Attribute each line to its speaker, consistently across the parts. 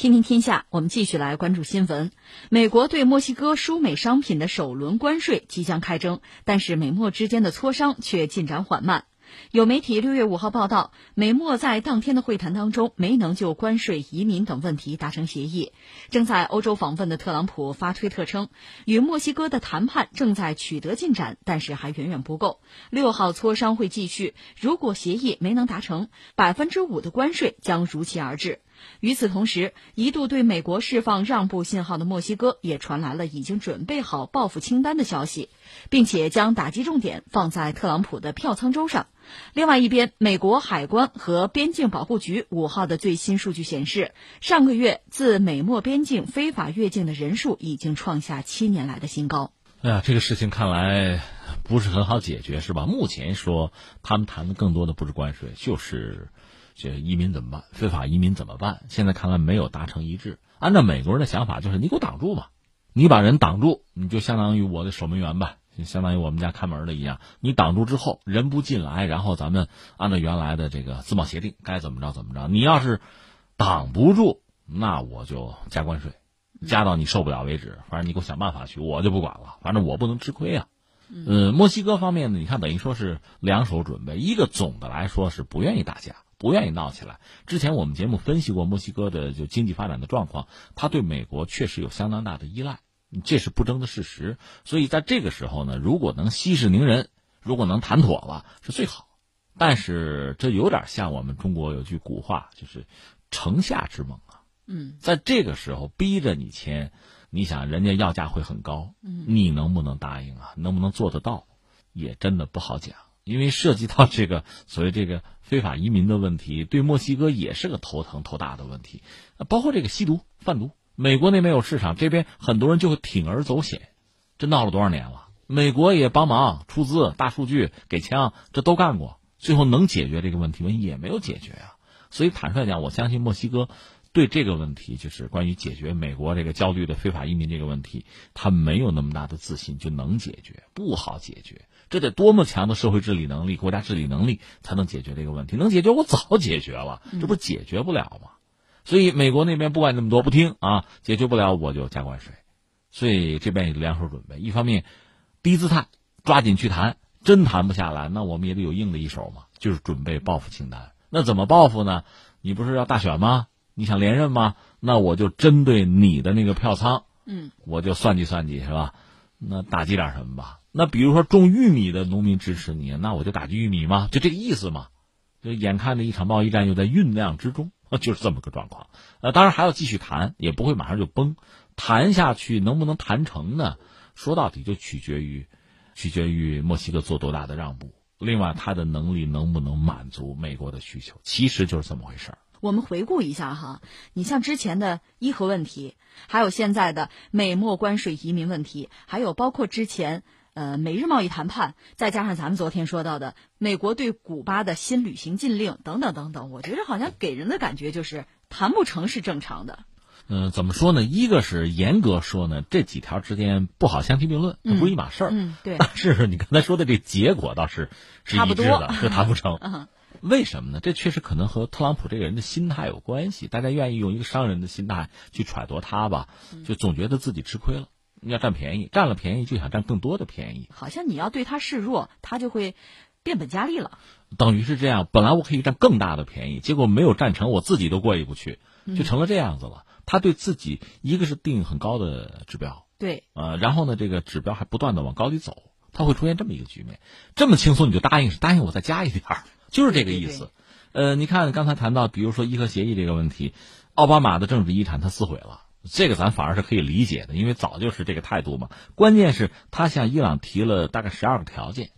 Speaker 1: 听听天下，我们继续来关注新闻。美国对墨西哥输美商品的首轮关税即将开征，但是美墨之间的磋商却进展缓慢。有媒体六月五号报道，美墨在当天的会谈当中没能就关税、移民等问题达成协议。正在欧洲访问的特朗普发推特称，与墨西哥的谈判正在取得进展，但是还远远不够。六号磋商会继续，如果协议没能达成，百分之五的关税将如期而至。与此同时，一度对美国释放让步信号的墨西哥也传来了已经准备好报复清单的消息，并且将打击重点放在特朗普的票仓州上。另外一边，美国海关和边境保护局五号的最新数据显示，上个月自美墨边境非法越境的人数已经创下七年来的新高。
Speaker 2: 哎呀，这个事情看来不是很好解决，是吧？目前说他们谈的更多的不是关税，就是。这移民怎么办？非法移民怎么办？现在看来没有达成一致。按照美国人的想法，就是你给我挡住吧，你把人挡住，你就相当于我的守门员吧，就相当于我们家看门的一样。你挡住之后，人不进来，然后咱们按照原来的这个自贸协定，该怎么着怎么着。你要是挡不住，那我就加关税，加到你受不了为止。反正你给我想办法去，我就不管了。反正我不能吃亏啊。嗯，墨西哥方面呢，你看等于说是两手准备，一个总的来说是不愿意打架。不愿意闹起来。之前我们节目分析过墨西哥的就经济发展的状况，它对美国确实有相当大的依赖，这是不争的事实。所以在这个时候呢，如果能息事宁人，如果能谈妥了，是最好。但是这有点像我们中国有句古话，就是“城下之盟”啊。
Speaker 1: 嗯，
Speaker 2: 在这个时候逼着你签，你想人家要价会很高，你能不能答应啊？能不能做得到，也真的不好讲。因为涉及到这个所谓这个非法移民的问题，对墨西哥也是个头疼头大的问题，包括这个吸毒贩毒，美国那边有市场，这边很多人就会铤而走险，这闹了多少年了？美国也帮忙出资、大数据给枪，这都干过，最后能解决这个问题吗？也没有解决啊。所以坦率讲，我相信墨西哥对这个问题，就是关于解决美国这个焦虑的非法移民这个问题，他没有那么大的自信就能解决，不好解决。这得多么强的社会治理能力、国家治理能力才能解决这个问题？能解决我早解决了，这不解决不了吗？所以美国那边不管那么多不听啊，解决不了我就加关税。所以这边也两手准备，一方面低姿态抓紧去谈，真谈不下来，那我们也得有硬的一手嘛，就是准备报复清单。那怎么报复呢？你不是要大选吗？你想连任吗？那我就针对你的那个票仓，
Speaker 1: 嗯，
Speaker 2: 我就算计算计，是吧？那打击点什么吧。那比如说种玉米的农民支持你，那我就打击玉米嘛，就这个意思嘛。就眼看着一场贸易战又在酝酿之中，就是这么个状况。呃，当然还要继续谈，也不会马上就崩。谈下去能不能谈成呢？说到底就取决于，取决于墨西哥做多大的让步，另外他的能力能不能满足美国的需求，其实就是这么回事儿。
Speaker 1: 我们回顾一下哈，你像之前的伊核问题，还有现在的美墨关税移民问题，还有包括之前。呃，美日贸易谈判，再加上咱们昨天说到的美国对古巴的新旅行禁令等等等等，我觉得好像给人的感觉就是谈不成是正常的。
Speaker 2: 嗯，怎么说呢？一个是严格说呢，这几条之间不好相提并论，它不是一码事儿。
Speaker 1: 嗯，对。
Speaker 2: 但是你刚才说的这结果倒是是一致的，是谈不成。
Speaker 1: 嗯，
Speaker 2: 为什么呢？这确实可能和特朗普这个人的心态有关系。大家愿意用一个商人的心态去揣度他吧，就总觉得自己吃亏了。你要占便宜，占了便宜就想占更多的便宜。
Speaker 1: 好像你要对他示弱，他就会变本加厉了。
Speaker 2: 等于是这样，本来我可以占更大的便宜，结果没有占成，我自己都过意不去，就成了这样子了。他对自己一个是定很高的指标，
Speaker 1: 对，
Speaker 2: 呃，然后呢，这个指标还不断的往高里走，他会出现这么一个局面。这么轻松你就答应是答应我再加一点儿，就是这个意思。呃，你看刚才谈到，比如说伊核协议这个问题，奥巴马的政治遗产他撕毁了。这个咱反而是可以理解的，因为早就是这个态度嘛。关键是，他向伊朗提了大概十二个条件，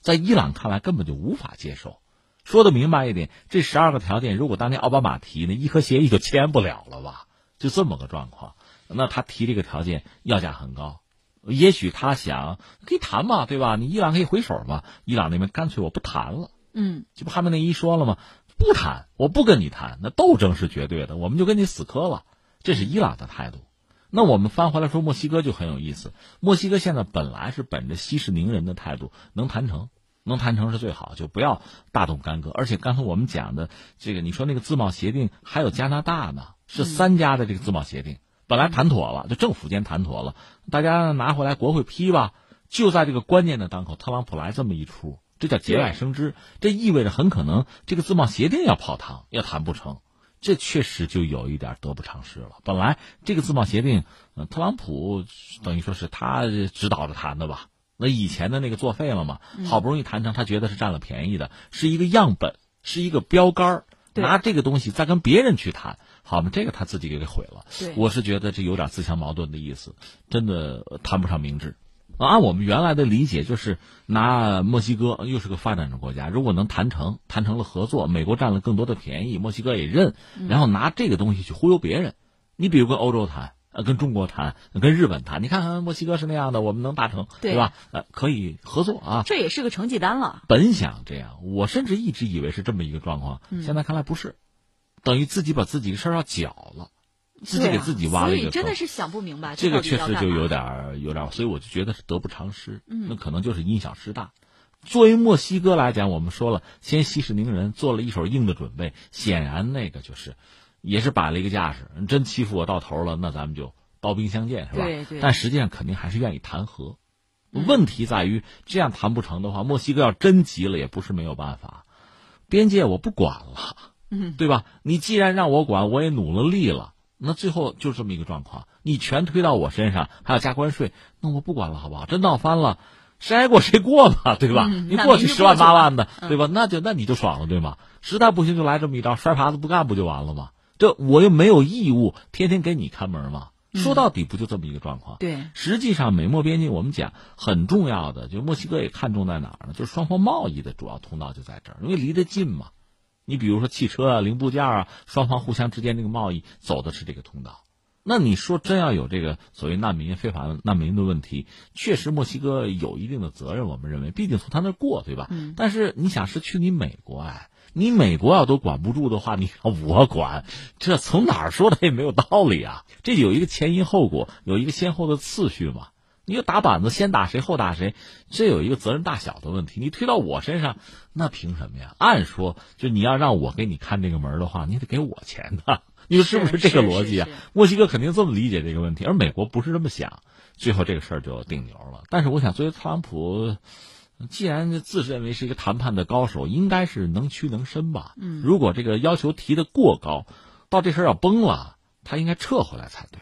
Speaker 2: 在伊朗看来根本就无法接受。说的明白一点，这十二个条件，如果当年奥巴马提，那伊核协议就签不了了吧？就这么个状况。那他提这个条件要价很高，也许他想可以谈嘛，对吧？你伊朗可以回手嘛？伊朗那边干脆我不谈了。
Speaker 1: 嗯，
Speaker 2: 这不哈梅内伊说了吗？不谈，我不跟你谈，那斗争是绝对的，我们就跟你死磕了。这是伊朗的态度，那我们翻回来说墨西哥就很有意思。墨西哥现在本来是本着息事宁人的态度，能谈成，能谈成是最好，就不要大动干戈。而且刚才我们讲的这个，你说那个自贸协定还有加拿大呢，是三家的这个自贸协定，本来谈妥了，就政府间谈妥了，大家拿回来国会批吧。就在这个关键的当口，特朗普来这么一出，这叫节外生枝，这意味着很可能这个自贸协定要泡汤，要谈不成。这确实就有一点得不偿失了。本来这个自贸协定，特朗普等于说是他指导着谈的吧？那以前的那个作废了嘛？好不容易谈成，他觉得是占了便宜的，是一个样本，是一个标杆拿这个东西再跟别人去谈，好嘛？这个他自己给给毁了。我是觉得这有点自相矛盾的意思，真的谈不上明智。按我们原来的理解，就是拿墨西哥又是个发展中国家，如果能谈成，谈成了合作，美国占了更多的便宜，墨西哥也认，然后拿这个东西去忽悠别人。你比如跟欧洲谈，呃，跟中国谈，跟日本谈，你看看墨西哥是那样的，我们能达成，对吧？呃，可以合作啊。
Speaker 1: 这也是个成绩单了。
Speaker 2: 本想这样，我甚至一直以为是这么一个状况，现在看来不是，等于自己把自己的事儿要搅了。自己给自己挖了一个
Speaker 1: 坑，真的是想不明白。
Speaker 2: 这个确实就有点有点，所以我就觉得是得不偿失。
Speaker 1: 嗯，
Speaker 2: 那可能就是因小失大。作为墨西哥来讲，我们说了，先息事宁人，做了一手硬的准备。显然，那个就是也是摆了一个架势。真欺负我到头了，那咱们就刀兵相见，是吧？
Speaker 1: 对对。
Speaker 2: 但实际上，肯定还是愿意谈和。问题在于，这样谈不成的话，墨西哥要真急了，也不是没有办法。边界我不管了，
Speaker 1: 嗯，
Speaker 2: 对吧？你既然让我管，我也努了力了。那最后就这么一个状况，你全推到我身上，还要加关税，那我不管了，好不好？真闹翻了，谁挨过谁过吧，对吧？你过去十万八万的，对吧？那就那你就爽了，对吗？实在不行就来这么一招，摔耙子不干不就完了吗？这我又没有义务天天给你看门嘛？说到底不就这么一个状况？
Speaker 1: 对，
Speaker 2: 实际上美墨边境我们讲很重要的，就墨西哥也看重在哪儿呢？就是双方贸易的主要通道就在这儿，因为离得近嘛。你比如说汽车啊、零部件啊，双方互相之间这个贸易走的是这个通道。那你说真要有这个所谓难民、非法难民的问题，确实墨西哥有一定的责任。我们认为，毕竟从他那过，对吧？
Speaker 1: 嗯。
Speaker 2: 但是你想是去你美国哎，你美国要都管不住的话，你让我管，这从哪儿说的也没有道理啊！这有一个前因后果，有一个先后的次序嘛。你就打板子，先打谁后打谁，这有一个责任大小的问题。你推到我身上，那凭什么呀？按说，就你要让我给你看这个门的话，你得给我钱的。你说是不是这个逻辑啊？墨西哥肯定这么理解这个问题，而美国不是这么想。最后这个事儿就定牛了。但是我想，作为特朗普，既然自认为是一个谈判的高手，应该是能屈能伸吧？
Speaker 1: 嗯，
Speaker 2: 如果这个要求提的过高，到这事儿要崩了，他应该撤回来才对。